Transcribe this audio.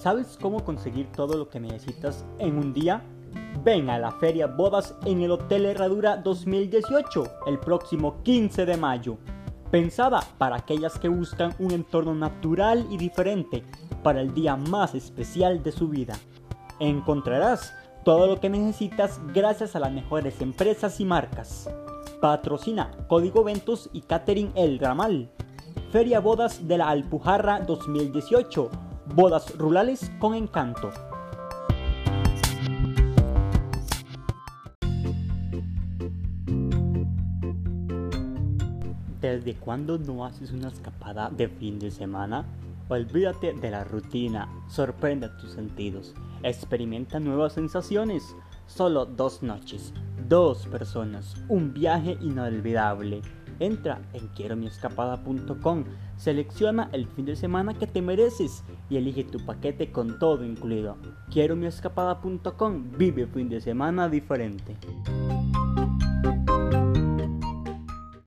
¿Sabes cómo conseguir todo lo que necesitas en un día? Ven a la Feria Bodas en el Hotel Herradura 2018 el próximo 15 de mayo. Pensada para aquellas que buscan un entorno natural y diferente para el día más especial de su vida. Encontrarás todo lo que necesitas gracias a las mejores empresas y marcas. Patrocina Código Ventos y Catering El Ramal. Feria Bodas de la Alpujarra 2018 Bodas rurales con encanto. ¿Desde cuándo no haces una escapada de fin de semana? Olvídate de la rutina, sorprende tus sentidos, experimenta nuevas sensaciones. Solo dos noches, dos personas, un viaje inolvidable. Entra en quiero escapada.com, selecciona el fin de semana que te mereces y elige tu paquete con todo incluido. Quiero escapada.com, vive fin de semana diferente.